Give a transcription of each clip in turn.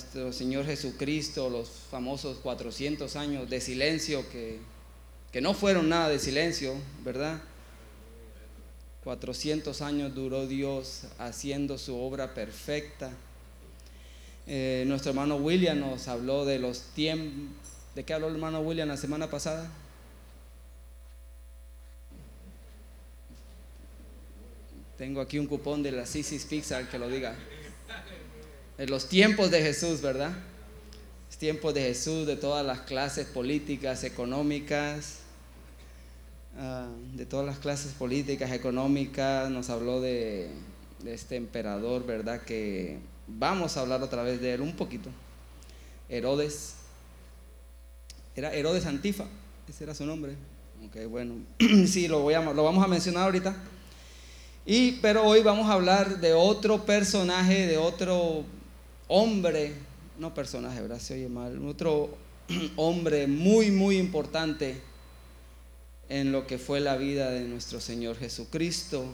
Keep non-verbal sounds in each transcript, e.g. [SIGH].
nuestro Señor Jesucristo, los famosos 400 años de silencio que, que no fueron nada de silencio, ¿verdad? 400 años duró Dios haciendo su obra perfecta. Eh, nuestro hermano William nos habló de los tiempos. ¿De qué habló el hermano William la semana pasada? Tengo aquí un cupón de la Sisis Pixar que lo diga. En los tiempos de Jesús, ¿verdad? Los tiempos de Jesús, de todas las clases políticas, económicas, ah, de todas las clases políticas, económicas. Nos habló de, este emperador, ¿verdad? Que vamos a hablar otra vez de él un poquito. Herodes. Era Herodes Antifa, ese era su nombre. Ok, bueno, [CLEARS THROAT] sí, lo, voy a, lo vamos a mencionar ahorita. Y, pero hoy vamos a hablar de otro personaje, de otro hombre, no personaje, ¿verdad? Se oye mal, otro [CLEARS THROAT] hombre muy, muy importante en lo que fue la vida de nuestro Señor Jesucristo.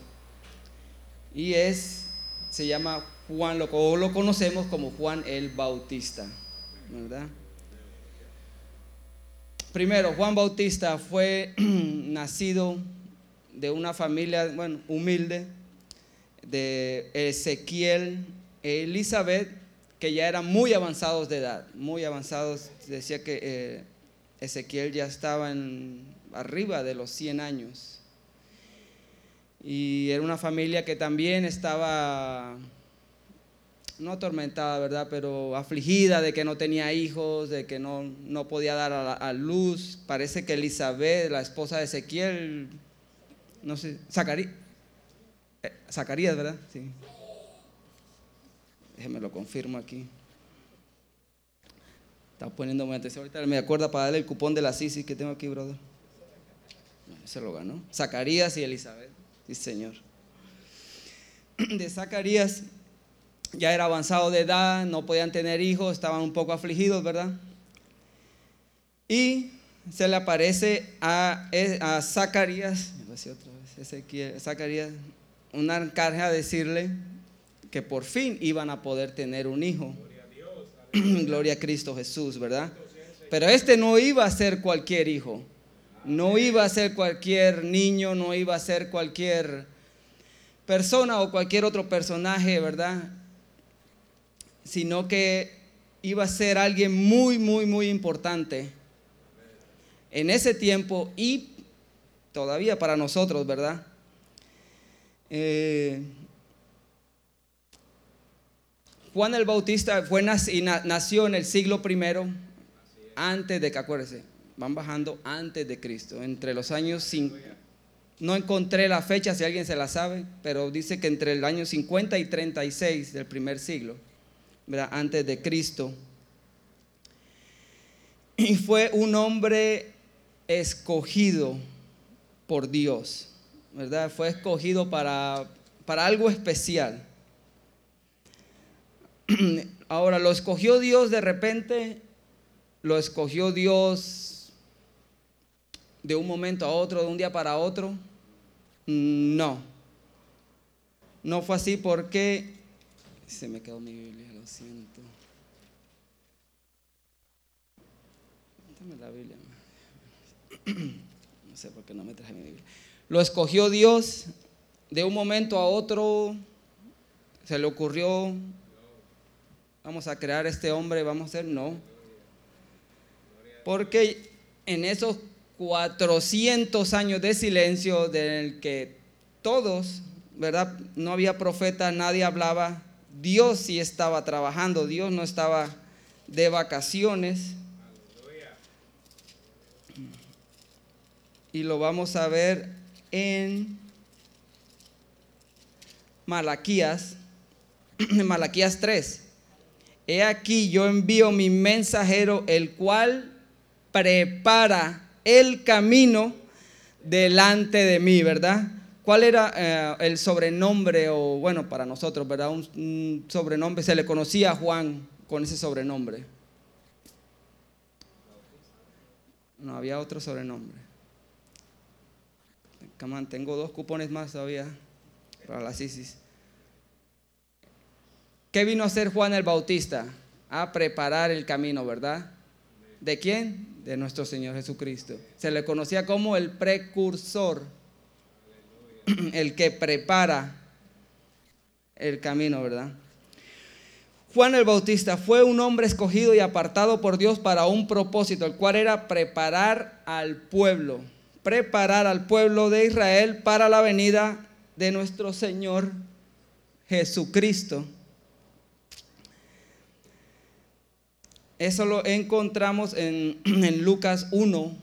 Y es, se llama Juan, lo, lo conocemos como Juan el Bautista, ¿verdad? Primero, Juan Bautista fue [CLEARS THROAT] nacido de una familia, bueno, humilde, de Ezequiel e Elizabeth, que ya eran muy avanzados de edad, muy avanzados. Decía que eh, Ezequiel ya estaba arriba de los 100 años. Y era una familia que también estaba, no atormentada, ¿verdad? Pero afligida de que no tenía hijos, de que no, no podía dar a, a luz. Parece que Elizabeth, la esposa de Ezequiel, no sé, eh, Zacarías, ¿verdad? Sí. Déjeme lo confirmo aquí. Está poniendo muy atención. Ahorita me acuerdo para darle el cupón de la Sisi que tengo aquí, brother. Se lo ganó. Zacarías y Elizabeth. Sí, señor. [CLEARS THROAT] De Zacarías ya era avanzado de edad, no podían tener hijos, estaban un poco afligidos, ¿verdad? Y se le aparece a, a Zacarías, otra vez, Zacarías, un arcángel a decirle que por fin iban a poder tener un hijo. [CLEARS THROAT] Gloria a Cristo Jesús, ¿verdad? Pero este no iba a ser cualquier hijo, no iba a ser cualquier niño, no iba a ser cualquier persona o cualquier otro personaje, ¿verdad? Sino que iba a ser alguien muy, muy, muy importante en ese tiempo y todavía para nosotros, ¿verdad? Eh, Juan el Bautista fue nació en el siglo primero, antes de que, acuérdense, van bajando antes de Cristo, entre los años 5. No encontré la fecha, si alguien se la sabe, pero dice que entre el año 50 y 36 del primer siglo, antes de Cristo. Y fue un hombre escogido por Dios, ¿verdad? Fue escogido para, para algo especial. [CLEARS THROAT] Ahora, ¿lo escogió Dios de repente? ¿Lo escogió Dios de un momento a otro, de un día para otro? No. No fue así porque... Se me quedó mi Biblia, lo siento. Dame la Biblia. [CLEARS THROAT] No sé por qué no me traje mi Biblia. Lo escogió Dios de un momento a otro. Se le ocurrió, vamos a crear este hombre, vamos a hacer, no. Porque en esos 400 años de silencio, del que todos, ¿verdad? No había profeta, nadie hablaba. Dios sí estaba trabajando, Dios no estaba de vacaciones. y lo vamos a ver en Malaquías, [CLEARS THROAT] Malaquías 3. He aquí yo envío mi mensajero, el cual prepara el camino delante de mí, ¿verdad? ¿Cuál era eh, el sobrenombre, o bueno, para nosotros, ¿verdad? un, sobrenombre, se le conocía a Juan con ese sobrenombre. No había otro sobrenombre tengo dos cupones más todavía para la CISIS. ¿Qué vino a hacer Juan el Bautista? a preparar el camino, ¿verdad? ¿De quién? De nuestro Señor Jesucristo. Se le conocía como el precursor, [CLEARS THROAT] el que prepara el camino, ¿verdad? Juan el Bautista fue un hombre escogido y apartado por Dios para un propósito, el cual era preparar al pueblo, preparar al pueblo de Israel para la venida de nuestro Señor Jesucristo. Eso lo encontramos en, [CLEARS THROAT] Lucas 1,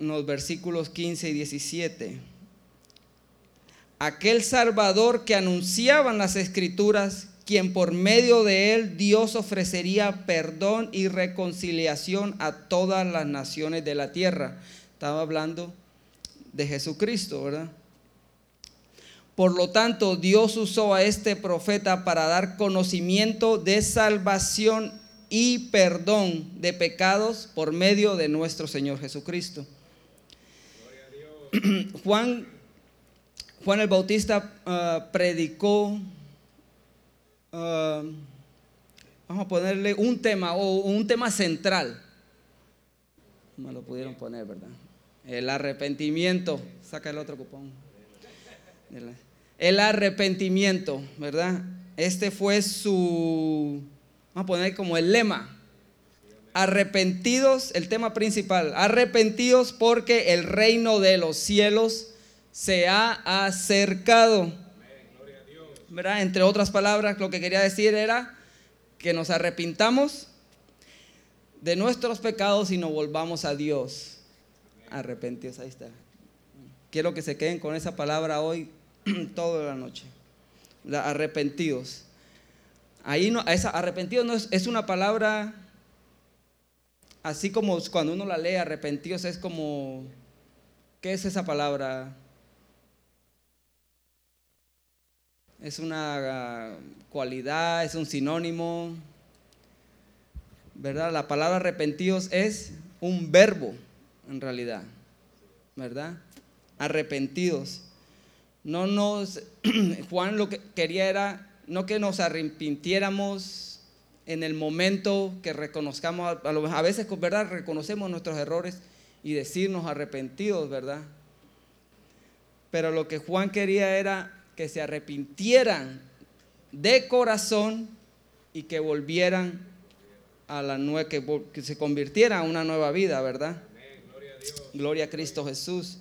en los versículos 15 y 17. Aquel Salvador que anunciaban las escrituras, quien por medio de él Dios ofrecería perdón y reconciliación a todas las naciones de la tierra. Estaba hablando de Jesucristo, ¿verdad? Por lo tanto, Dios usó a este profeta para dar conocimiento de salvación y perdón de pecados por medio de nuestro Señor Jesucristo. [CLEARS THROAT] Juan, Juan el Bautista ah, predicó, ah, vamos a ponerle un tema o un tema central. Me lo pudieron poner, ¿verdad? El arrepentimiento. Saca el otro cupón. El arrepentimiento, ¿verdad? Este fue su Vamos a poner como el lema. Arrepentidos, el tema principal. Arrepentidos porque el reino de los cielos se ha acercado. ¿Verdad? Entre otras palabras, lo que quería decir era que nos arrepintamos de nuestros pecados y nos volvamos a Dios. Arrepentidos, ahí está. Quiero que se queden con esa palabra hoy [CLEARS THROAT] toda la noche. Arrepentidos. Ahí no, arrepentido no es, es, una palabra, así como cuando uno la lee, arrepentidos es como, ¿qué es esa palabra? Es una cualidad, es un sinónimo, ¿verdad? La palabra arrepentidos es un verbo, en realidad, ¿verdad? Arrepentidos. No nos, [CLEARS THROAT] Juan lo que quería era no que nos arrepintiéramos en el momento que reconozcamos, a veces, ¿verdad? Reconocemos nuestros errores y decirnos arrepentidos, ¿verdad? Pero lo que Juan quería era que se arrepintieran de corazón y que volvieran a la nueva, que, se convirtieran a una nueva vida, ¿verdad? Gloria, a Gloria a Cristo Jesús.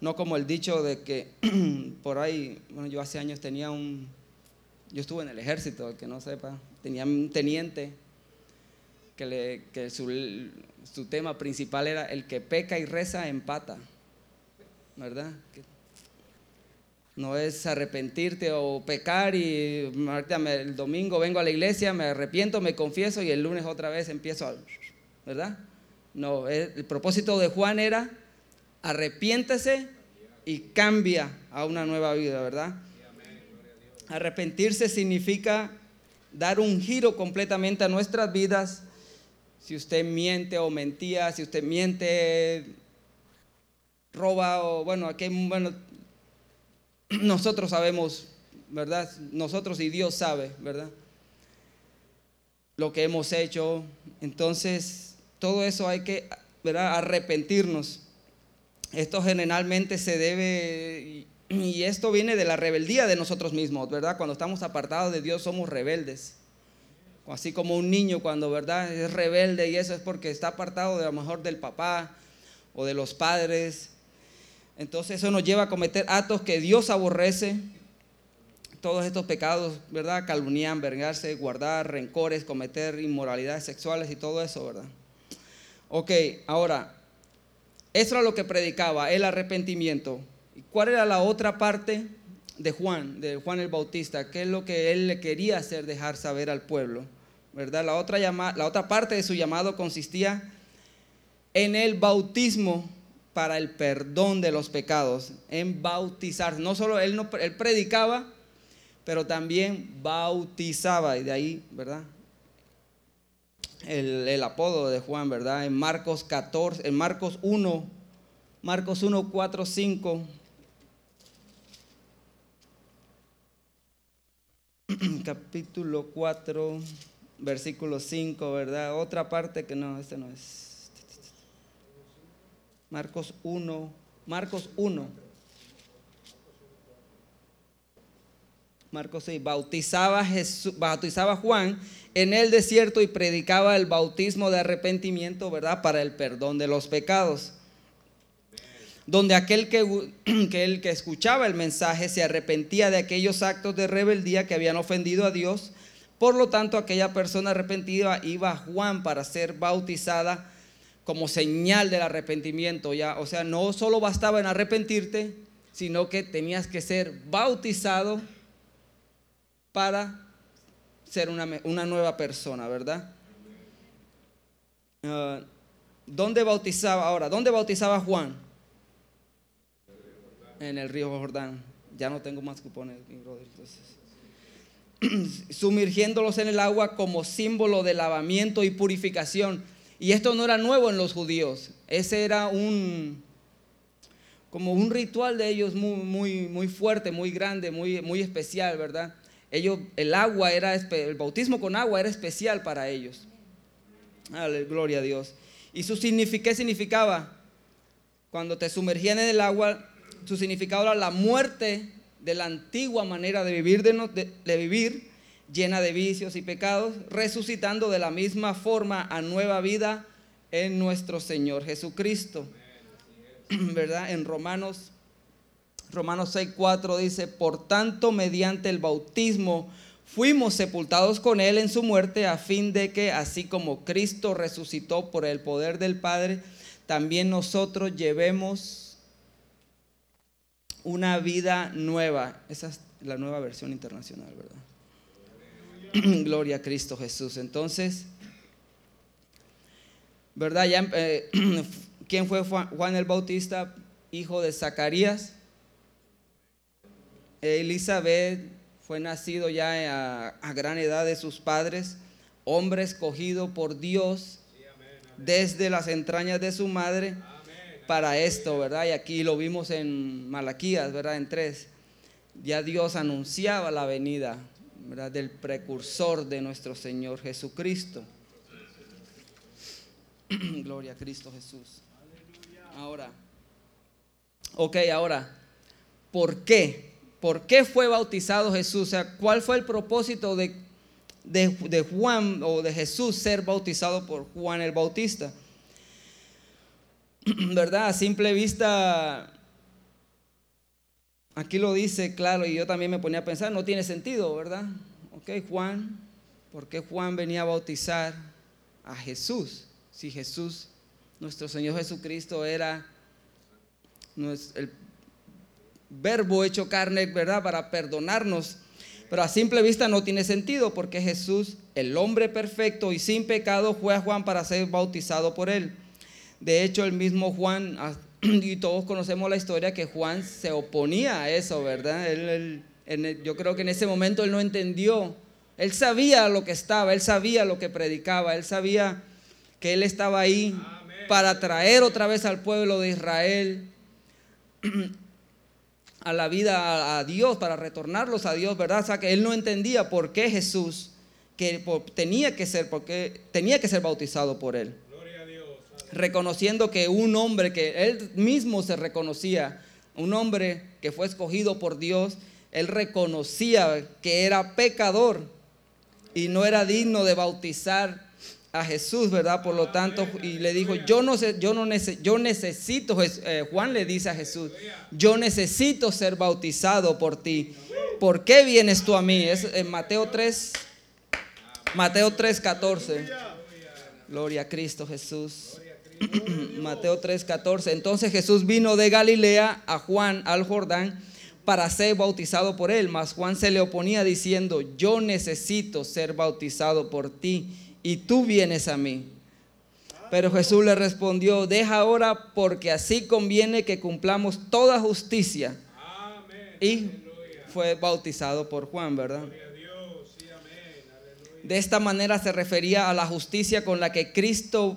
No como el dicho de que [CLEARS THROAT] por ahí, bueno, yo hace años tenía un, yo estuve en el ejército, que no sepa, tenía un teniente que, su, tema principal era el que peca y reza empata, ¿verdad? no es arrepentirte o pecar y el domingo vengo a la iglesia, me arrepiento, me confieso y el lunes otra vez empiezo a... ¿Verdad? No, el propósito de Juan era arrepiéntese y cambia a una nueva vida, ¿verdad? Arrepentirse significa dar un giro completamente a nuestras vidas. Si usted miente o mentía, si usted miente, roba o bueno, aquí bueno, [CLEARS THROAT] nosotros sabemos, ¿verdad? Nosotros y Dios sabe, ¿verdad? Lo que hemos hecho. Entonces, todo eso hay que, ¿verdad? Arrepentirnos. Esto generalmente se debe y esto viene de la rebeldía de nosotros mismos, ¿verdad? Cuando estamos apartados de Dios somos rebeldes. Así como un niño cuando, ¿verdad? Es rebelde y eso es porque está apartado de lo mejor del papá o de los padres. Entonces eso nos lleva a cometer actos que Dios aborrece. Todos estos pecados, ¿verdad? Calumniar, vergarse, guardar rencores, cometer inmoralidades sexuales y todo eso, ¿verdad? Ok, ahora, eso era lo que predicaba, el arrepentimiento. ¿Cuál era la otra parte de Juan, de Juan el Bautista? ¿Qué es lo que él le quería hacer, dejar saber al pueblo? ¿Verdad? La otra, la otra parte de su llamado consistía en el bautismo para el perdón de los pecados, en bautizar. No solo él, no, él predicaba, pero también bautizaba, y de ahí, ¿verdad? El, el, apodo de Juan, ¿verdad? En Marcos 14, en Marcos 1, Marcos 1, 4, 5 [CLEARS THROAT] capítulo 4, versículo 5, ¿verdad? Otra parte que no, este no es. Marcos 1, Marcos 1. Marcos 6, bautizaba, Jesús, bautizaba Juan en el desierto y predicaba el bautismo de arrepentimiento, ¿verdad? Para el perdón de los pecados. Donde aquel que, [CLEARS THROAT] que, el que escuchaba el mensaje se arrepentía de aquellos actos de rebeldía que habían ofendido a Dios. Por lo tanto, aquella persona arrepentida iba a Juan para ser bautizada como señal del arrepentimiento. Ya, o sea, no solo bastaba en arrepentirte, sino que tenías que ser bautizado para ser una, nueva persona, ¿verdad? Ah, ¿Dónde bautizaba ahora? ¿Dónde bautizaba Juan? En el río Jordán. Ya no tengo más cupones, mi brother. [CLEARS THROAT] sumergiéndolos en el agua como símbolo de lavamiento y purificación. Y esto no era nuevo en los judíos. Ese era un como un ritual de ellos muy, muy, muy fuerte, muy grande, muy, muy especial, ¿verdad? Ellos, el agua era, el bautismo con agua era especial para ellos. gloria a Dios. ¿Y su qué significaba? Cuando te sumergían en el agua, su significado era la muerte de la antigua manera de vivir, de, vivir llena de vicios y pecados, resucitando de la misma forma a nueva vida en nuestro Señor Jesucristo. [CLEARS THROAT] ¿Verdad? En Romanos Romanos 6:4 dice, por tanto, mediante el bautismo fuimos sepultados con Él en su muerte, a fin de que, así como Cristo resucitó por el poder del Padre, también nosotros llevemos una vida nueva. Esa es la nueva versión internacional, ¿verdad? [CLEARS THROAT] Gloria a Cristo Jesús. Entonces, ¿verdad? Ya, eh, [CLEARS THROAT] ¿Quién fue Juan el Bautista? Hijo de Zacarías Elizabeth fue nacido ya a, gran edad de sus padres, hombre escogido por Dios desde las entrañas de su madre para esto, ¿verdad? Y aquí lo vimos en Malaquías, ¿verdad? En tres. Ya Dios anunciaba la venida, ¿verdad? Del precursor de nuestro Señor Jesucristo. [CLEARS THROAT] Gloria a Cristo Jesús. Ahora, ok, ahora, ¿por qué? ¿Por qué fue bautizado Jesús? O sea, ¿cuál fue el propósito de, de, Juan o de Jesús ser bautizado por Juan el Bautista? [CLEARS THROAT] ¿Verdad? A simple vista, aquí lo dice claro y yo también me ponía a pensar, no tiene sentido, ¿verdad? Ok, Juan, ¿por qué Juan venía a bautizar a Jesús? Si Jesús, nuestro Señor Jesucristo, era el verbo hecho carne, ¿verdad? Para perdonarnos. Pero a simple vista no tiene sentido porque Jesús, el hombre perfecto y sin pecado, fue a Juan para ser bautizado por él. De hecho, el mismo Juan, ah, [CLEARS THROAT] y todos conocemos la historia que Juan se oponía a eso, ¿verdad? yo creo que en ese momento él no entendió. Él sabía lo que estaba, él sabía lo que predicaba, él sabía que él estaba ahí para traer otra vez al pueblo de Israel [CLEARS THROAT] a la vida a, Dios, para retornarlos a Dios, ¿verdad? O sea, que él no entendía por qué Jesús que tenía que ser porque tenía que ser bautizado por él. Reconociendo que un hombre que él mismo se reconocía, un hombre que fue escogido por Dios, él reconocía que era pecador y no era digno de bautizar a Jesús, ¿verdad? Por lo tanto, y le dijo, yo no sé, yo no necesito, yo necesito, eh, Juan le dice a Jesús, yo necesito ser bautizado por ti. ¿Por qué vienes tú a mí? Es en Mateo 3, Mateo 3, 14. Gloria a Cristo Jesús. [CLEARS THROAT] Mateo 3, 14. Entonces Jesús vino de Galilea a Juan al Jordán para ser bautizado por él, mas Juan se le oponía diciendo, yo necesito ser bautizado por ti y tú vienes a mí. Pero Jesús le respondió, deja ahora porque así conviene que cumplamos toda justicia. Y fue bautizado por Juan, ¿verdad? De esta manera se refería a la justicia con la que Cristo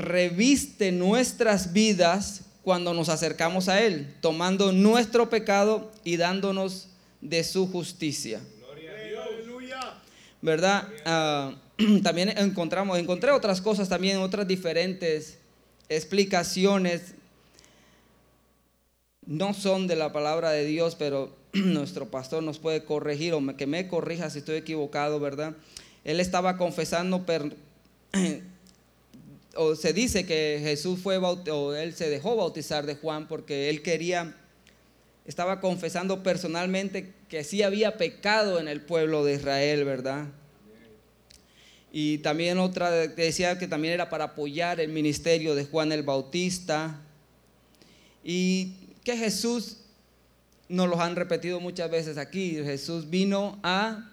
reviste nuestras vidas cuando nos acercamos a Él, tomando nuestro pecado y dándonos de su justicia. ¿verdad? Ah, [CLEARS THROAT] también encontramos, encontré otras cosas también, otras diferentes explicaciones. No son de la palabra de Dios, pero [CLEARS THROAT] nuestro pastor nos puede corregir o que me corrija si estoy equivocado, ¿verdad? Él estaba confesando, [CLEARS THROAT] o se dice que Jesús fue, o él se dejó bautizar de Juan porque él quería, estaba confesando personalmente que sí había pecado en el pueblo de Israel, ¿verdad? Y también otra decía que también era para apoyar el ministerio de Juan el Bautista. Y que Jesús, nos lo han repetido muchas veces aquí, Jesús vino a,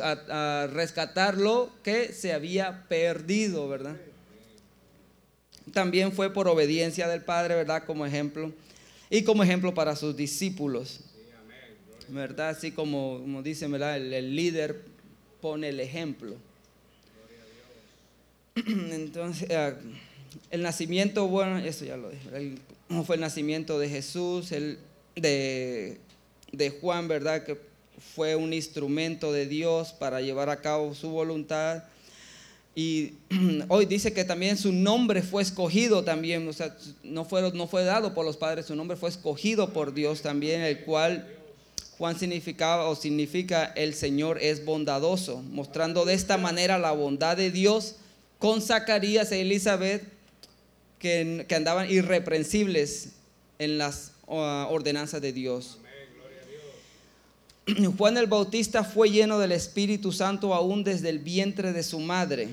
a, rescatar lo que se había perdido, ¿verdad? También fue por obediencia del Padre, ¿verdad? Como ejemplo. Y como ejemplo para sus discípulos. ¿Verdad? Así como, como dicen, ¿verdad? el líder pone el ejemplo. [CLEARS THROAT] Entonces, ah, el nacimiento, bueno, eso ya lo dije, ¿cómo fue el nacimiento de Jesús, el, de, de Juan, verdad? Que fue un instrumento de Dios para llevar a cabo su voluntad. Y [CLEARS THROAT] hoy dice que también su nombre fue escogido también, o sea, no fue, no fue dado por los padres, su nombre fue escogido por Dios también, el cual Juan significaba o significa el Señor es bondadoso, mostrando de esta manera la bondad de Dios con Zacarías e Elizabeth que, andaban irreprensibles en las uh, ordenanzas de Dios. [CLEARS THROAT] Juan el Bautista fue lleno del Espíritu Santo aún desde el vientre de su madre.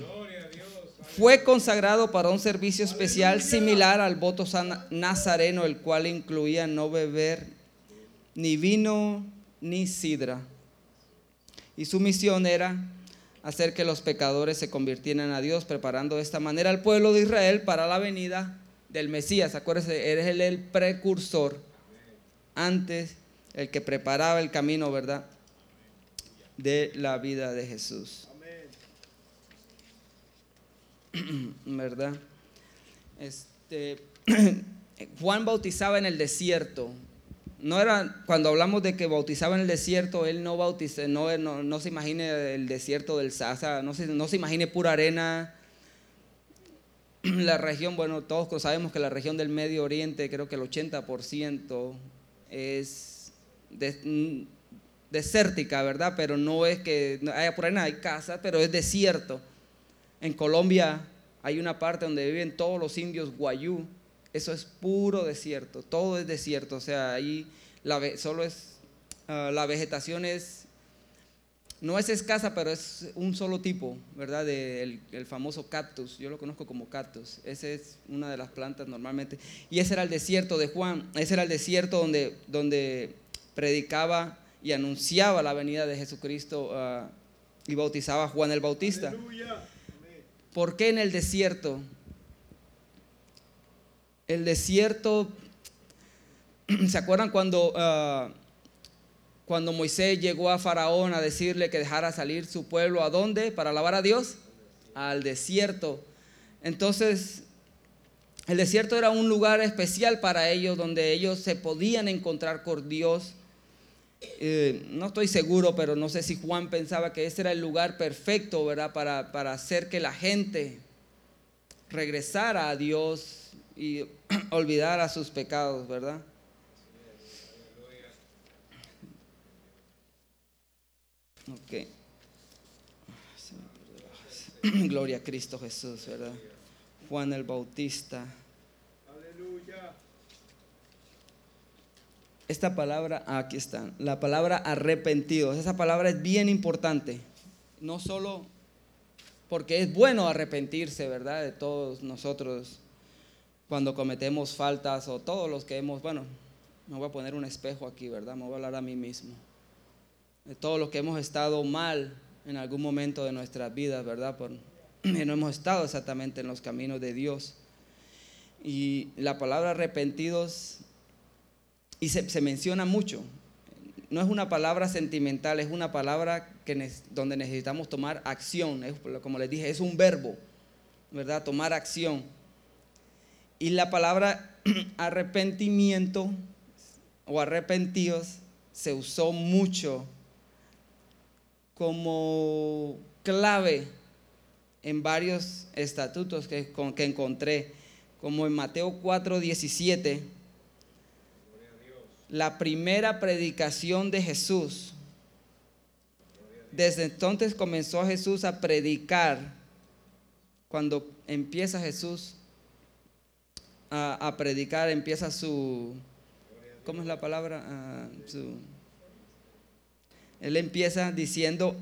Fue consagrado para un servicio especial similar al voto nazareno, el cual incluía no beber ni vino ni sidra. Y su misión era hacer que los pecadores se convirtieran a Dios, preparando de esta manera al pueblo de Israel para la venida del Mesías. Acuérdense, eres el, el precursor, antes el que preparaba el camino, ¿verdad? De la vida de Jesús. [CLEARS THROAT] ¿Verdad? Este, [CLEARS THROAT] Juan bautizaba en el desierto no era, cuando hablamos de que bautizaba en el desierto, él no bautiza, no, no, se imagine el desierto del Sasa, no se, no se imagine pura arena. [CLEARS THROAT] La región, bueno, todos sabemos que la región del Medio Oriente, creo que el 80% es mm, desértica, ¿verdad? Pero no es que haya por arena, hay casas, pero es desierto. En Colombia hay una parte donde viven todos los indios guayú, eso es puro desierto, todo es desierto, o sea, ahí la, solo es, ah, la vegetación es, no es escasa, pero es un solo tipo, ¿verdad? el, famoso cactus, yo lo conozco como cactus, esa es una de las plantas normalmente. Y ese era el desierto de Juan, ese era el desierto donde, donde predicaba y anunciaba la venida de Jesucristo ah, y bautizaba a Juan el Bautista. ¿Por qué en el desierto? el desierto, [CLEARS THROAT] ¿se acuerdan cuando, ah, cuando Moisés llegó a Faraón a decirle que dejara salir su pueblo a dónde? ¿Para alabar a Dios? Al desierto. Entonces, el desierto era un lugar especial para ellos donde ellos se podían encontrar con Dios. Eh, no estoy seguro, pero no sé si Juan pensaba que ese era el lugar perfecto, ¿verdad? Para, para hacer que la gente regresara a Dios y [CLEARS THROAT] olvidar a sus pecados, ¿verdad? Ok. [CLEARS THROAT] Gloria a Cristo Jesús, ¿verdad? Juan el Bautista. Aleluya. Esta palabra, aquí está, la palabra arrepentidos. Esa palabra es bien importante. No solo porque es bueno arrepentirse, ¿verdad? De todos nosotros cuando cometemos faltas o todos los que hemos, bueno, me voy a poner un espejo aquí, ¿verdad? Me voy a hablar a mí mismo. De todos los que hemos estado mal en algún momento de nuestras vidas, ¿verdad? Por, [CLEARS THROAT] no hemos estado exactamente en los caminos de Dios. Y la palabra arrepentidos, y se, menciona mucho, no es una palabra sentimental, es una palabra que donde necesitamos tomar acción. como les dije, es un verbo, ¿verdad? Tomar acción. Y la palabra [CLEARS THROAT] arrepentimiento o arrepentidos se usó mucho como clave en varios estatutos que, que encontré, como en Mateo 4, 17, la primera predicación de Jesús. Desde entonces comenzó Jesús a predicar. Cuando empieza Jesús a, predicar, empieza su, ¿cómo es la palabra? Ah, él empieza diciendo,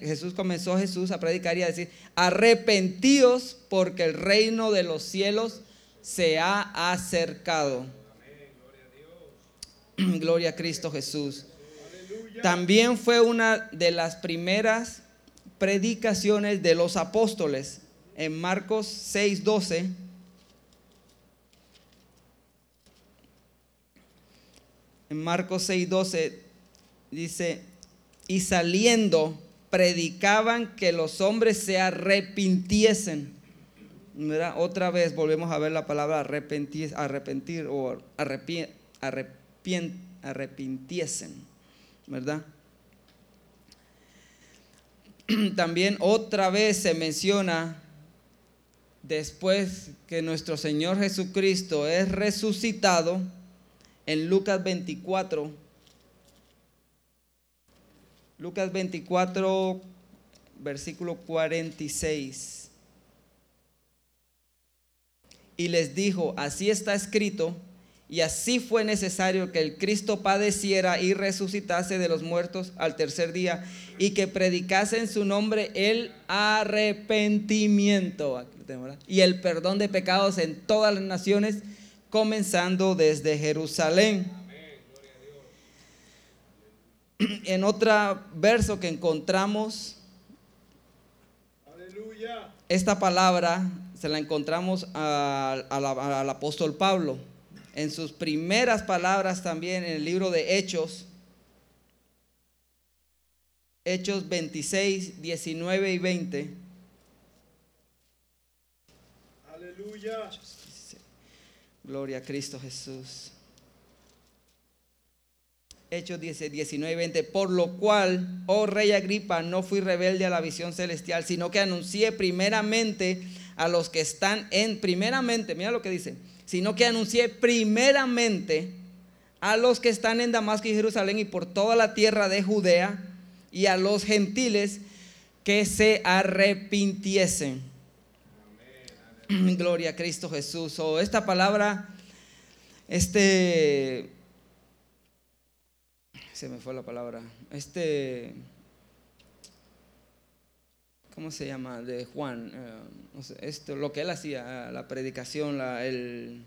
Jesús comenzó Jesús a predicar y a decir, arrepentíos porque el reino de los cielos se ha acercado. [CLEARS THROAT] Gloria a Cristo Jesús. También fue una de las primeras predicaciones de los apóstoles en Marcos 6:12. En Marcos 6:12 dice, y saliendo predicaban que los hombres se arrepintiesen. Otra vez volvemos a ver la palabra arrepentir, arrepentir o arrepintiesen, ¿verdad? [CLEARS THROAT] También otra vez se menciona después que nuestro Señor Jesucristo es resucitado en Lucas 24 Lucas 24, versículo 46. Y les dijo, así está escrito, y así fue necesario que el Cristo padeciera y resucitase de los muertos al tercer día, y que predicase en su nombre el arrepentimiento. Y el perdón de pecados en todas las naciones, comenzando desde Jerusalén. [CLEARS THROAT] En otro verso que encontramos, esta palabra se la encontramos al apóstol Pablo. En sus primeras palabras también en el libro de Hechos, Hechos 26, 19 y 20. Aleluya. Gloria a Cristo Jesús. Hechos 19, 20, por lo cual, oh rey Agripa, no fui rebelde a la visión celestial, sino que anuncié primeramente a los que están en, primeramente, mira lo que dice, sino que anuncié primeramente a los que están en Damasco y Jerusalén y por toda la tierra de Judea y a los gentiles que se arrepintiesen. [CLEARS THROAT] Gloria a Cristo Jesús. O esta palabra, este se me fue la palabra, este, ¿cómo se llama? De Juan, eh, esto, lo que él hacía, la predicación, el,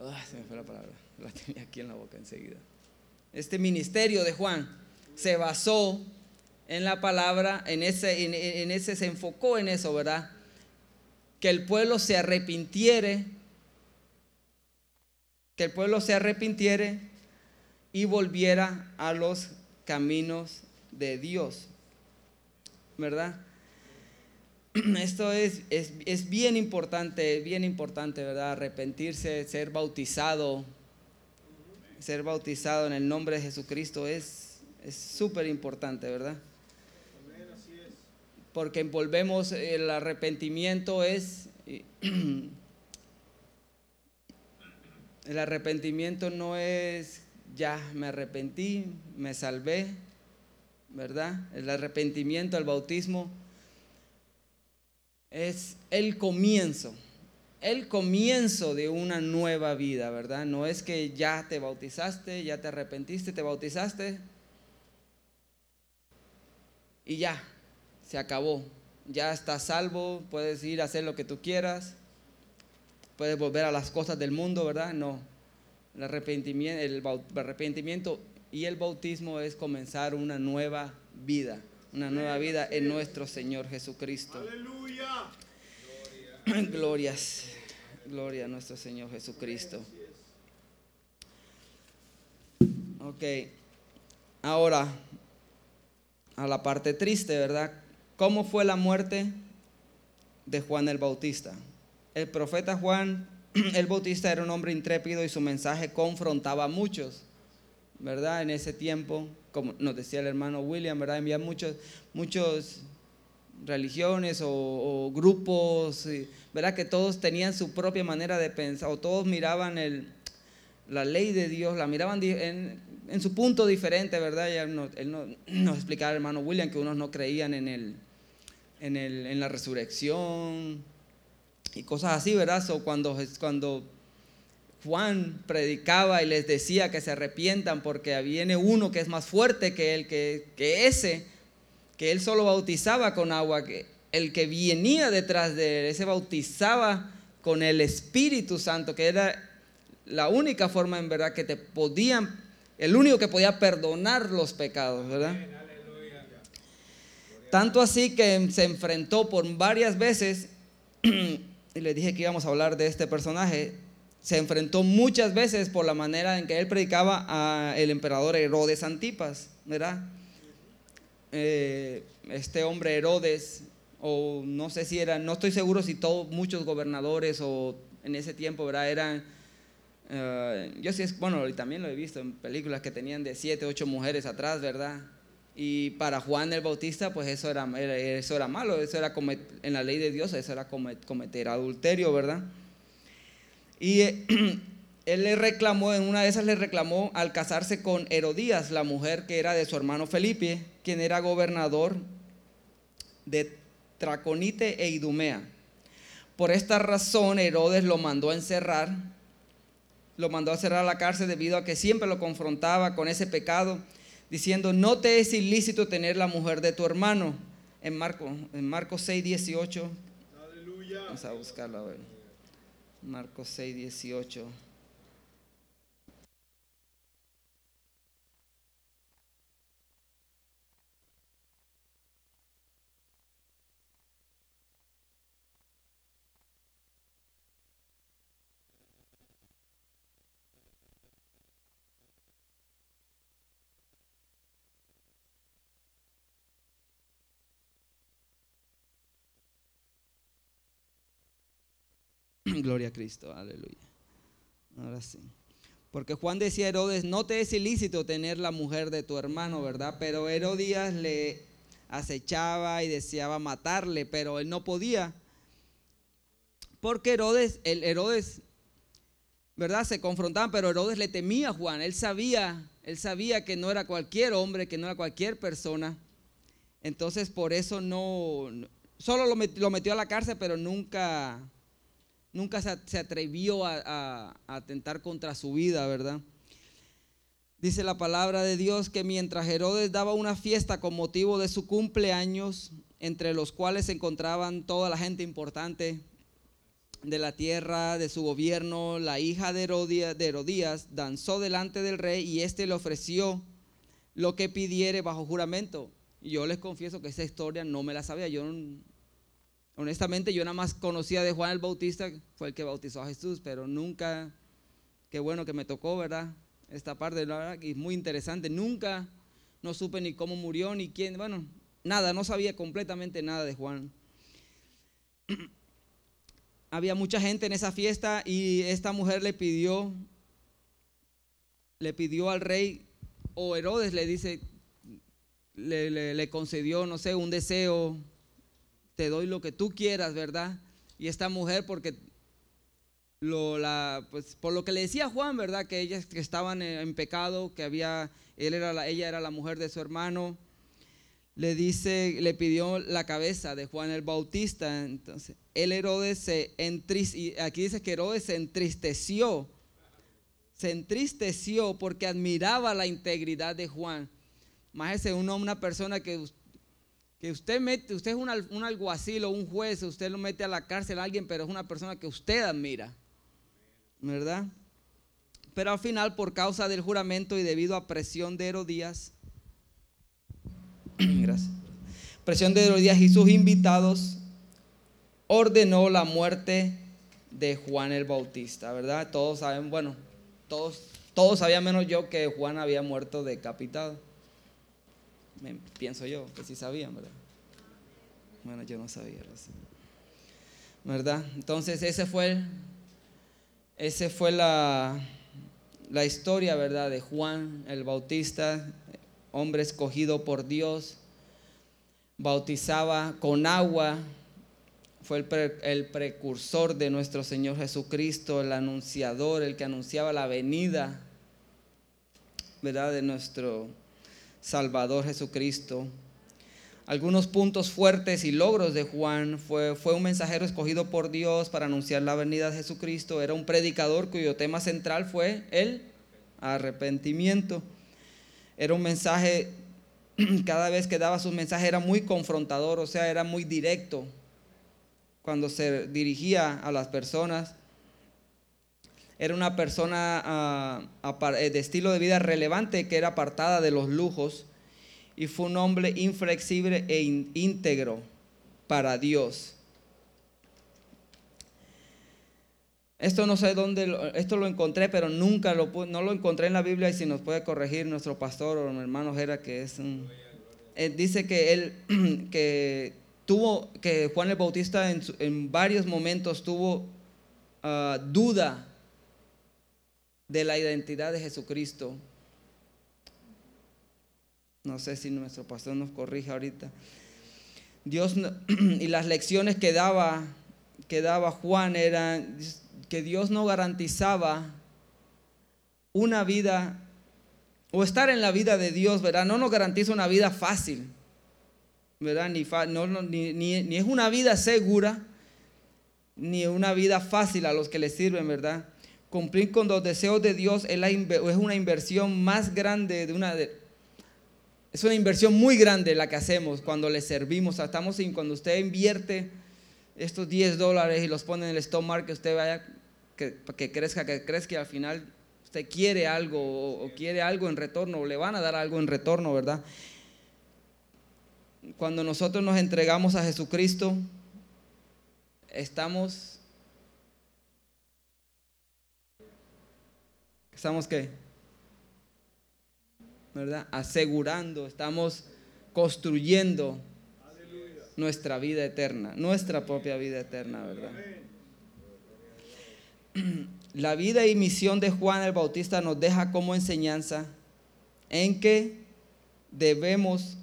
ah, se me fue la palabra, la tenía aquí en la boca enseguida. Este ministerio de Juan se basó en la palabra, en ese, en ese se enfocó en eso, ¿verdad? Que el pueblo se arrepintiere, que el pueblo se arrepintiere y volviera a los caminos de Dios. ¿Verdad? [CLEARS THROAT] Esto es, es, bien importante, bien importante, ¿verdad? Arrepentirse, ser bautizado, ser bautizado en el nombre de Jesucristo es súper importante, ¿verdad? Porque volvemos, el arrepentimiento es, [CLEARS THROAT] el arrepentimiento no es ya me arrepentí, me salvé, ¿verdad? El arrepentimiento, el bautismo es el comienzo, el comienzo de una nueva vida, ¿verdad? No es que ya te bautizaste, ya te arrepentiste, te bautizaste y ya, se acabó. Ya estás salvo, puedes ir a hacer lo que tú quieras, puedes volver a las cosas del mundo, ¿verdad? No, el arrepentimiento, el arrepentimiento y el bautismo es comenzar una nueva vida, una nueva vida en nuestro Señor Jesucristo. Aleluya. [CLEARS THROAT] Glorias, gloria a nuestro Señor Jesucristo. Ok, ahora a la parte triste, ¿verdad? ¿Cómo fue la muerte de Juan el Bautista? El profeta Juan [CLEARS THROAT] el Bautista era un hombre intrépido y su mensaje confrontaba a muchos, ¿verdad? En ese tiempo, como nos decía el hermano William, ¿verdad? Había muchos, muchos religiones o, grupos, ¿verdad? Que todos tenían su propia manera de pensar, o todos miraban la ley de Dios, la miraban en, su punto diferente, ¿verdad? Y él, [CLEARS THROAT] nos, explicaba, el hermano William, que unos no creían en, el, en, el, en la resurrección y cosas así, ¿verdad? O cuando, cuando Juan predicaba y les decía que se arrepientan porque viene uno que es más fuerte que él, que, que ese, que él solo bautizaba con agua, que el que venía detrás de él, ese bautizaba con el Espíritu Santo, que era la única forma en verdad que te podían, el único que podía perdonar los pecados, ¿verdad? Tanto así que se enfrentó por varias veces, [CLEARS THROAT] y le dije que íbamos a hablar de este personaje, se enfrentó muchas veces por la manera en que él predicaba al emperador Herodes Antipas, ¿verdad? Eh, este hombre Herodes, o no sé si era, no estoy seguro si todos, muchos gobernadores o en ese tiempo, ¿verdad? Eran, eh, yo sí, bueno, y también lo he visto en películas que tenían de siete, ocho mujeres atrás, ¿verdad? Y para Juan el Bautista, pues eso era, eso era malo, eso era en la ley de Dios, eso era cometer adulterio, ¿verdad? Y eh, [CLEARS THROAT] él le reclamó, en una de esas le reclamó al casarse con Herodías, la mujer que era de su hermano Felipe, quien era gobernador de Traconite e Idumea. Por esta razón Herodes lo mandó a encerrar, lo mandó a cerrar la cárcel debido a que siempre lo confrontaba con ese pecado, diciendo, no te es ilícito tener la mujer de tu hermano. En Marcos en Marcos 6, 18. Vamos a buscarlo a ver. Marcos 6, 18. Gloria a Cristo, aleluya. Ahora sí. Porque Juan decía a Herodes, no te es ilícito tener la mujer de tu hermano, ¿verdad? Pero Herodías le acechaba y deseaba matarle, pero él no podía. Porque Herodes, el Herodes, ¿verdad? Se confrontaban, pero Herodes le temía a Juan. Él sabía, él sabía que no era cualquier hombre, que no era cualquier persona. Entonces por eso no, solo lo metió a la cárcel, pero nunca nunca se atrevió a, atentar contra su vida, ¿verdad? Dice la palabra de Dios que mientras Herodes daba una fiesta con motivo de su cumpleaños, entre los cuales se encontraban toda la gente importante de la tierra, de su gobierno, la hija de Herodías, danzó delante del rey y éste le ofreció lo que pidiere bajo juramento. Yo les confieso que esa historia no me la sabía, yo Honestamente, yo nada más conocía de Juan el Bautista, fue el que bautizó a Jesús, pero nunca, qué bueno que me tocó, ¿verdad? Esta parte, ¿verdad? Y muy interesante, nunca no supe ni cómo murió, ni quién, bueno, nada, no sabía completamente nada de Juan. [CLEARS THROAT] Había mucha gente en esa fiesta y esta mujer le pidió, le pidió al rey, o Herodes le dice, le concedió, no sé, un deseo te doy lo que tú quieras, ¿verdad? Y esta mujer, porque lo, la, pues, por lo que le decía Juan, ¿verdad? Que ellas que estaban en pecado, que había, él era la, ella era la mujer de su hermano, le dice, le pidió la cabeza de Juan el Bautista. Entonces, el Herodes se entristeció, aquí dice que Herodes se entristeció, se entristeció porque admiraba la integridad de Juan. Más es una, una persona que que usted mete, usted es un, alguacil o un juez, usted lo mete a la cárcel a alguien, pero es una persona que usted admira, ¿verdad? Pero al final, por causa del juramento y debido a presión de Herodías, [CLEARS THROAT] presión de Herodías y sus invitados, ordenó la muerte de Juan el Bautista, ¿verdad? Todos saben, bueno, todos, todos sabían menos yo que Juan había muerto decapitado pienso yo, que sí sabían, ¿verdad? Bueno, yo no sabía, ¿verdad? Entonces ese fue, ese fue la, la historia, ¿verdad?, de Juan el Bautista, hombre escogido por Dios, bautizaba con agua, fue el, precursor de nuestro Señor Jesucristo, el anunciador, el que anunciaba la venida, ¿verdad?, de nuestro Salvador Jesucristo. Algunos puntos fuertes y logros de Juan fue, fue un mensajero escogido por Dios para anunciar la venida de Jesucristo. Era un predicador cuyo tema central fue el arrepentimiento. Era un mensaje, [CLEARS THROAT] cada vez que daba su mensaje era muy confrontador, o sea, era muy directo cuando se dirigía a las personas. Era una persona ah, de estilo de vida relevante que era apartada de los lujos y fue un hombre inflexible e íntegro para Dios. Esto no sé dónde, esto lo encontré, pero nunca lo, no lo encontré en la Biblia y si nos puede corregir nuestro pastor o mi hermano Jera, que es un... Eh, dice que él, [CLEARS THROAT] que tuvo, que Juan el Bautista en, varios momentos tuvo ah, duda de la identidad de Jesucristo. No sé si nuestro pastor nos corrige ahorita. Dios [CLEARS THROAT] y las lecciones que daba, que daba Juan eran que Dios no garantizaba una vida o estar en la vida de Dios, ¿verdad? No nos garantiza una vida fácil, ¿verdad? Ni, ni, es una vida segura, ni una vida fácil a los que le sirven, ¿verdad? Cumplir con los deseos de Dios es, es una inversión más grande de una... De, es una inversión muy grande la que hacemos cuando le servimos. Estamos cuando usted invierte estos 10 dólares y los pone en el stock market, usted vaya que, que crezca, que crezca y al final usted quiere algo o, o quiere algo en retorno o le van a dar algo en retorno, ¿verdad? Cuando nosotros nos entregamos a Jesucristo, estamos... ¿Estamos qué? ¿verdad? Asegurando, estamos construyendo nuestra vida eterna, nuestra propia vida eterna, ¿verdad? La vida y misión de Juan el Bautista nos deja como enseñanza en que debemos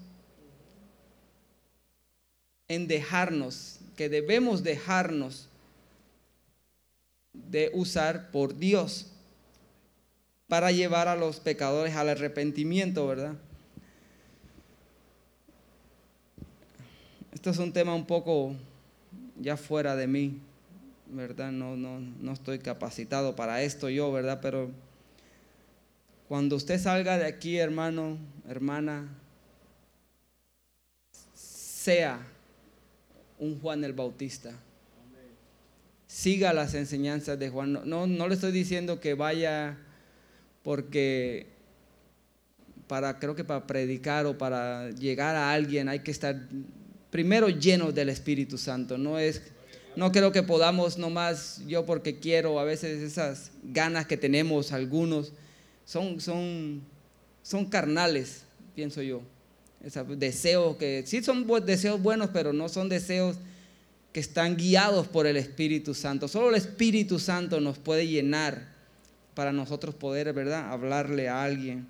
en dejarnos, que debemos dejarnos de usar por Dios para llevar a los pecadores al arrepentimiento, ¿verdad? Esto es un tema un poco ya fuera de mí, ¿verdad? No, no, no estoy capacitado para esto yo, ¿verdad? Pero cuando usted salga de aquí, hermano, hermana, sea un Juan el Bautista. Siga las enseñanzas de Juan. No, no le estoy diciendo que vaya porque para, creo que para predicar o para llegar a alguien hay que estar primero lleno del Espíritu Santo. No es, no creo que podamos nomás yo porque quiero, a veces esas ganas que tenemos algunos son, son, son carnales, pienso yo. Esos deseos que sí son deseos buenos, pero no son deseos que están guiados por el Espíritu Santo. Solo el Espíritu Santo nos puede llenar para nosotros poder, ¿verdad?, hablarle a alguien.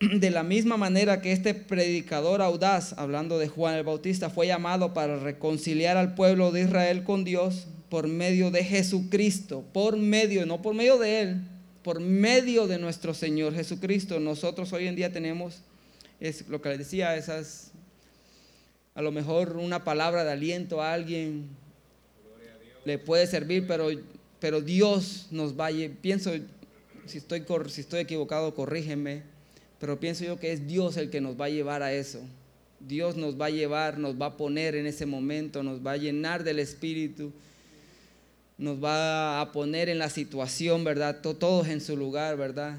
De la misma manera que este predicador audaz, hablando de Juan el Bautista, fue llamado para reconciliar al pueblo de Israel con Dios por medio de Jesucristo, por medio, no por medio de Él, por medio de nuestro Señor Jesucristo. Nosotros hoy en día tenemos, es lo que le decía, esas, a lo mejor una palabra de aliento a alguien le puede servir, pero pero Dios nos va a, pienso, si estoy, si estoy equivocado, corrígeme, pero pienso yo que es Dios el que nos va a llevar a eso. Dios nos va a llevar, nos va a poner en ese momento, nos va a llenar del Espíritu, nos va a poner en la situación, ¿verdad? Todos en su lugar, ¿verdad?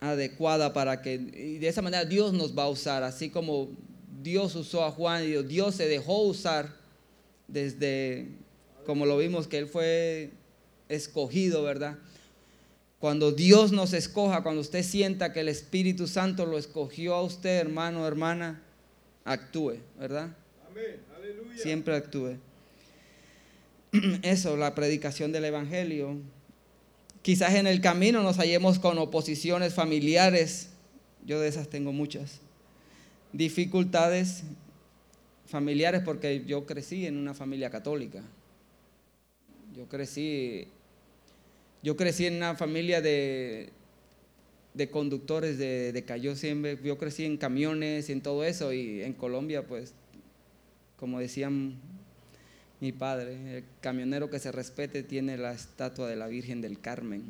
Adecuada para que, y de esa manera Dios nos va a usar, así como Dios usó a Juan y Dios se dejó usar desde como lo vimos que Él fue escogido, ¿verdad? Cuando Dios nos escoja, cuando usted sienta que el Espíritu Santo lo escogió a usted, hermano, hermana, actúe, ¿verdad? Amén, aleluya. Siempre actúe. [CLEARS THROAT] Eso, la predicación del Evangelio. Quizás en el camino nos hallemos con oposiciones familiares. Yo de esas tengo muchas. Dificultades familiares porque yo crecí en una familia católica. Yo crecí, yo crecí en una familia de, de conductores de, de Cayó siempre. Yo crecí en camiones y en todo eso. Y en Colombia, pues, como decían mi padre, el camionero que se respete tiene la estatua de la Virgen del Carmen.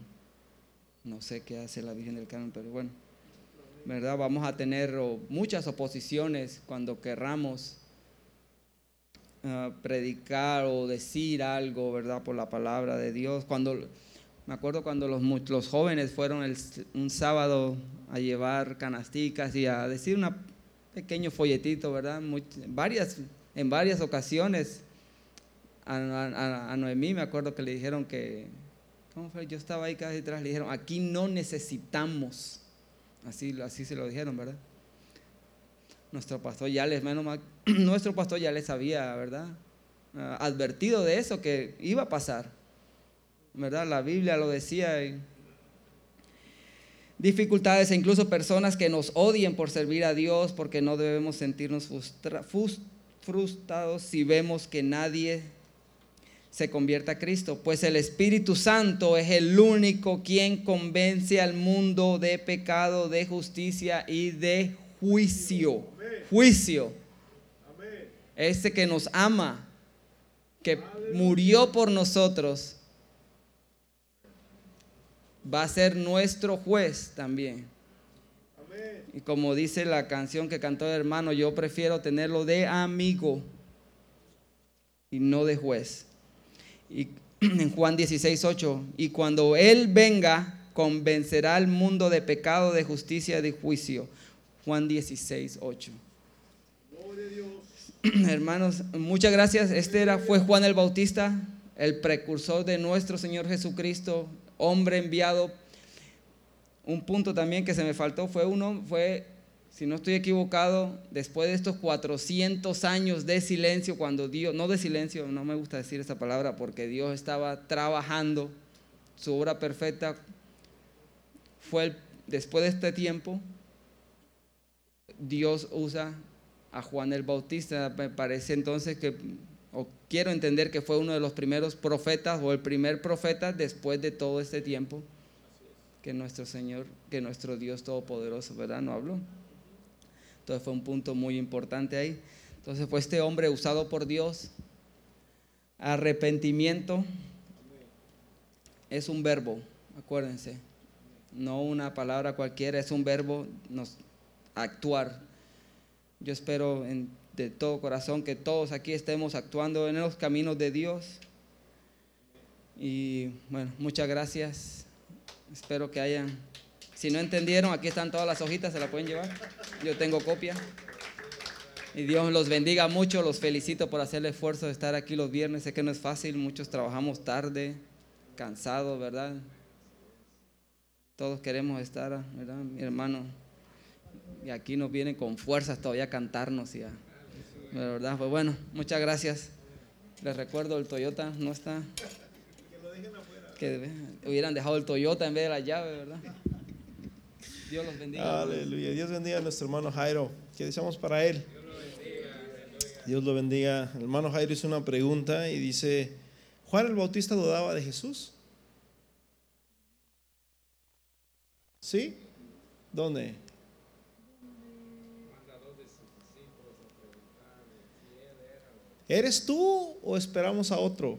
No sé qué hace la Virgen del Carmen, pero bueno, ¿verdad? Vamos a tener muchas oposiciones cuando querramos ah, predicar o decir algo, ¿verdad? Por la palabra de Dios. Cuando, me acuerdo cuando los, los jóvenes fueron un sábado a llevar canasticas y a decir un pequeño folletito, ¿verdad? varias, en varias ocasiones a, Noemí, me acuerdo que le dijeron que, ¿cómo fue? Yo estaba ahí casi atrás, le dijeron, aquí no necesitamos. Así, así se lo dijeron, ¿verdad? Nuestro pastor ya les, menos [CLEARS THROAT] nuestro pastor ya les había, ¿verdad? Ah, advertido de eso, que iba a pasar. ¿Verdad? La Biblia lo decía. dificultades e incluso personas que nos odien por servir a Dios porque no debemos sentirnos frustrados si vemos que nadie se convierta a Cristo, pues el Espíritu Santo es el único quien convence al mundo de pecado, de justicia y de juicio. Juicio. Ese que nos ama, que murió por nosotros, va a ser nuestro juez también. Y como dice la canción que cantó el hermano, yo prefiero tenerlo de amigo y no de juez. Y [CLEARS THROAT] en Juan 16, 8, y cuando Él venga, convencerá al mundo de pecado, de justicia y de juicio. Juan 16, 8. [CLEARS THROAT] Hermanos, muchas gracias. Este era, fue Juan el Bautista, el precursor de nuestro Señor Jesucristo, hombre enviado. Un punto también que se me faltó fue uno, fue si no estoy equivocado, después de estos 400 años de silencio, cuando Dios, no de silencio, no me gusta decir esa palabra, porque Dios estaba trabajando su obra perfecta, fue después de este tiempo, Dios usa a Juan el Bautista, me parece entonces que, o quiero entender que fue uno de los primeros profetas o el primer profeta después de todo este tiempo que nuestro Señor, que nuestro Dios Todopoderoso, ¿verdad? No habló. Entonces fue un punto muy importante ahí. Entonces fue este hombre usado por Dios. Arrepentimiento es un verbo, acuérdense. No una palabra cualquiera, es un verbo, actuar. Yo espero de todo corazón que todos aquí estemos actuando en los caminos de Dios. Y bueno, muchas gracias. Espero que hayan si no entendieron, aquí están todas las hojitas, se la pueden llevar. Yo tengo copia. Y Dios los bendiga mucho, los felicito por hacer el esfuerzo de estar aquí los viernes. Sé que no es fácil, muchos trabajamos tarde, cansados, ¿verdad? Todos queremos estar, ¿verdad? Mi hermano. Y aquí nos vienen con fuerzas todavía a cantarnos. Y ¿Verdad? Pues bueno, muchas gracias. Les recuerdo, el Toyota no está. Que hubieran dejado el Toyota en vez de la llave, ¿verdad? Dios los bendiga. Aleluya. Dios bendiga a nuestro hermano Jairo. ¿Qué deseamos para él? Dios lo bendiga. El hermano Jairo hizo una pregunta y dice, ¿Juan el Bautista dudaba de Jesús? ¿Sí? ¿Dónde? ¿Eres tú o esperamos a otro?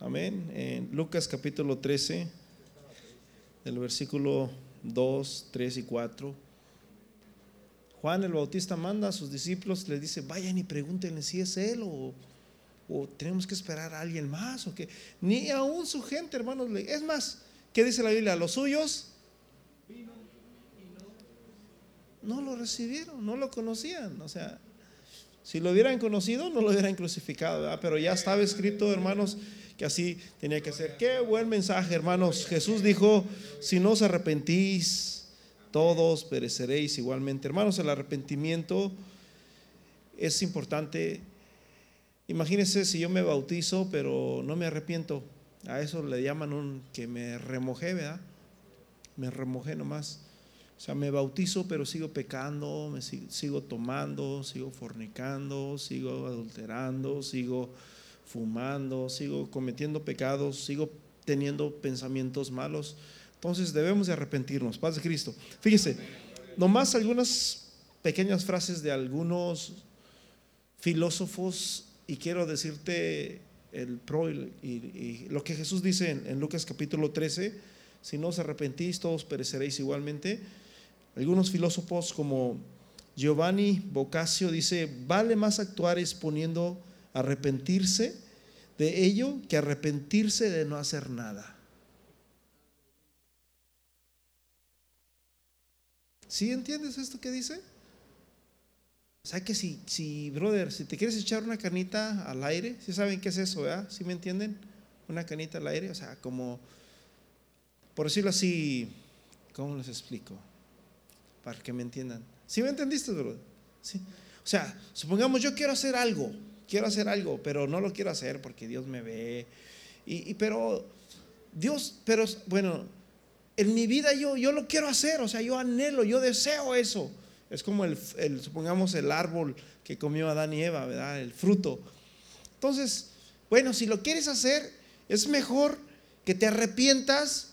Amén. En Lucas capítulo 13, del versículo 2, 3 y 4. Juan el Bautista manda a sus discípulos, les dice, vayan y pregúntenle si es él o, o tenemos que esperar a alguien más o que ni aún su gente, hermanos. Es más, ¿qué dice la Biblia? Los suyos no lo recibieron, no lo conocían. O sea, si lo hubieran conocido, no lo hubieran crucificado, pero ya estaba escrito, hermanos, que así tenía que ser. Qué buen mensaje, hermanos. Jesús dijo, si no os arrepentís, todos pereceréis igualmente. Hermanos, el arrepentimiento es importante. Imagínense si yo me bautizo, pero no me arrepiento. A eso le llaman un que me remojé, ¿verdad? Me remojé nomás. O sea, me bautizo, pero sigo pecando, me sigo, sigo tomando, sigo fornicando, sigo adulterando, sigo fumando, sigo cometiendo pecados, sigo teniendo pensamientos malos. Entonces debemos de arrepentirnos. Paz de Cristo. Fíjese, nomás algunas pequeñas frases de algunos filósofos y quiero decirte el pro y, lo que Jesús dice en, en, Lucas capítulo 13, si no os arrepentís todos pereceréis igualmente. Algunos filósofos como Giovanni Boccaccio dice, vale más actuar exponiendo arrepentirse de ello que arrepentirse de no hacer nada. ¿Sí entiendes esto que dice? O sea que si, si, brother, si te quieres echar una canita al aire, si saben qué es eso, ¿verdad? ¿Sí me entienden? Una canita al aire, o sea, como, por decirlo así, ¿cómo les explico? Para que me entiendan. ¿Sí me entendiste? ¿Sí? O sea, supongamos yo quiero hacer algo, quiero hacer algo, pero no lo quiero hacer porque Dios me ve. Y, pero Dios, pero bueno, en mi vida yo, yo lo quiero hacer, o sea, yo anhelo, yo deseo eso. Es como el, supongamos, el árbol que comió Adán y Eva, ¿verdad? El fruto. Entonces, bueno, si lo quieres hacer, es mejor que te arrepientas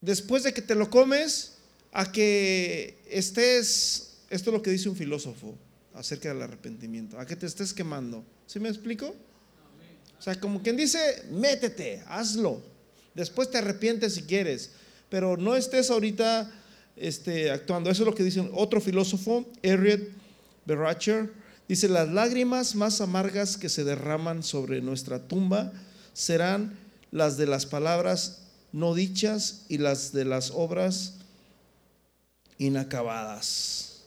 después de que te lo comes a que estés, esto es lo que dice un filósofo, acerca del arrepentimiento, a que te estés quemando. ¿Sí me explico? O sea, como quien dice, métete, hazlo. Después te arrepientes si quieres, pero no estés ahorita este, actuando. Eso es lo que dice otro filósofo, Eric Beracher. Dice, las lágrimas más amargas que se derraman sobre nuestra tumba serán las de las palabras no dichas y las de las obras inacabadas.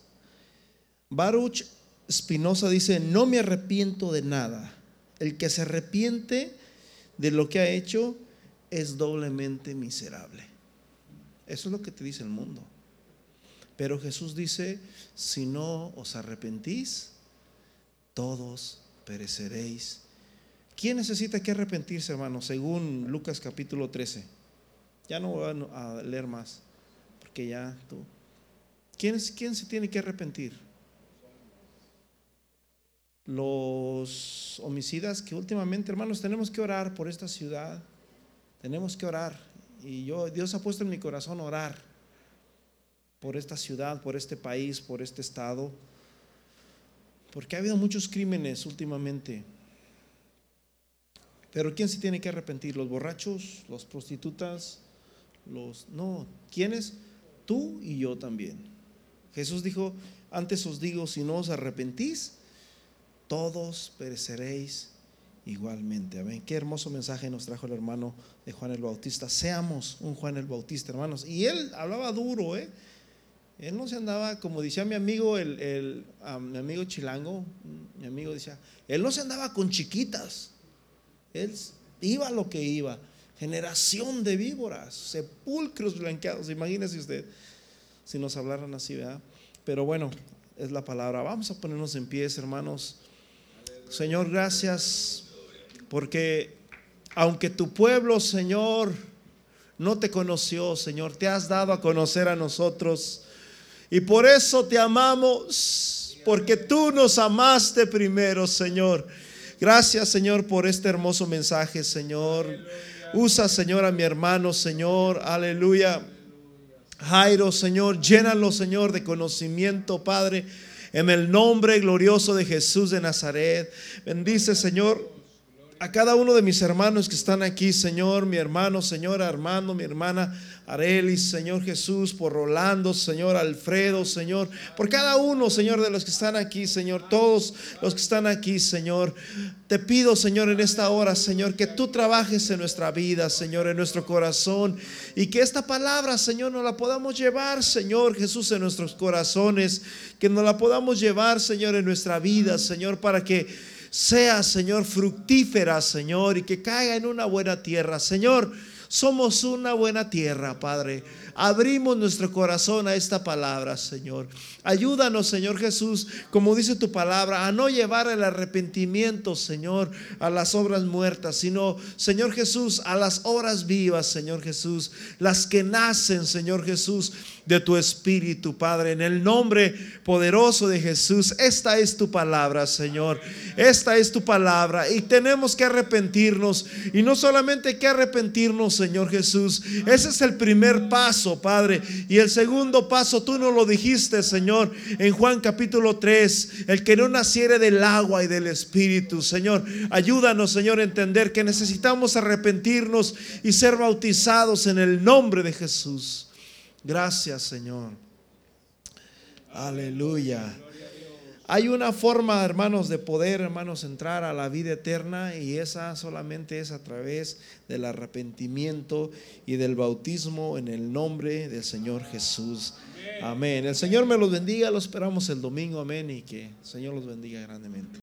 Baruch Spinoza dice, no me arrepiento de nada. El que se arrepiente de lo que ha hecho es doblemente miserable. Eso es lo que te dice el mundo. Pero Jesús dice, si no os arrepentís, todos pereceréis. ¿Quién necesita que arrepentirse, hermano? Según Lucas capítulo 13. Ya no voy a leer más, porque ya tú. ¿Quién, quién se tiene que arrepentir? los homicidas que últimamente, hermanos, tenemos que orar por esta ciudad. Tenemos que orar. Y yo, Dios ha puesto en mi corazón orar por esta ciudad, por este país, por este estado. Porque ha habido muchos crímenes últimamente. Pero ¿quién se tiene que arrepentir? ¿Los borrachos? ¿Los prostitutas? Los no, ¿quiénes? Tú y yo también. Jesús dijo, antes os digo, si no os arrepentís, todos pereceréis igualmente. Amén. Qué hermoso mensaje nos trajo el hermano de Juan el Bautista. Seamos un Juan el Bautista, hermanos. Y él hablaba duro, ¿eh? Él no se andaba, como decía mi amigo, el, mi amigo Chilango, mi amigo decía, él no se andaba con chiquitas. Él iba lo que iba. Generación de víboras, sepulcros blanqueados. Imagínese usted si nos hablaran así, ¿verdad? Pero bueno, es la palabra. Vamos a ponernos en pies, hermanos. Señor, gracias porque aunque tu pueblo, Señor, no te conoció, Señor, te has dado a conocer a nosotros. Y por eso te amamos, porque tú nos amaste primero, Señor. Gracias, Señor, por este hermoso mensaje, Señor. Usa, Señor, a mi hermano, Señor. Aleluya. Jairo, Señor, llénalo, Señor, de conocimiento, Padre en el nombre glorioso de Jesús de Nazaret. Bendice, Señor, a cada uno de mis hermanos que están aquí, Señor, mi hermano, Señor Armando, mi hermana Arelis, Señor Jesús, por Rolando, Señor Alfredo, Señor, por cada uno, Señor, de los que están aquí, Señor, todos los que están aquí, Señor. Te pido, Señor, en esta hora, Señor, que tú trabajes en nuestra vida, Señor, en nuestro corazón, y que esta palabra, Señor, nos la podamos llevar, Señor Jesús, en nuestros corazones, que nos la podamos llevar, Señor, en nuestra vida, Señor, para que sea, Señor, fructífera, Señor, y que caiga en una buena tierra. Señor, somos una buena tierra, Padre. Abrimos nuestro corazón a esta palabra, Señor. Ayúdanos, Señor Jesús, como dice tu palabra, a no llevar el arrepentimiento, Señor, a las obras muertas, sino, Señor Jesús, a las obras vivas, Señor Jesús, las que nacen, Señor Jesús, de tu Espíritu, Padre. En el nombre poderoso de Jesús, esta es tu palabra, Señor. Esta es tu palabra y tenemos que arrepentirnos. Y no solamente que arrepentirnos, Señor Jesús. Ese es el primer Padre. Y el segundo paso, tú nos lo dijiste, Señor, en Juan capítulo 3, el que no naciere del agua y del Espíritu, Señor. Ayúdanos, Señor, a entender que necesitamos arrepentirnos y ser bautizados en el nombre de Jesús. Gracias, Señor. Aleluya. Hay una forma, hermanos, de poder, hermanos, entrar a la vida eterna y esa solamente es a través del arrepentimiento y del bautismo en el nombre del Señor Jesús. Amén. El Señor me los bendiga, lo esperamos el domingo, amén, y que el Señor los bendiga grandemente.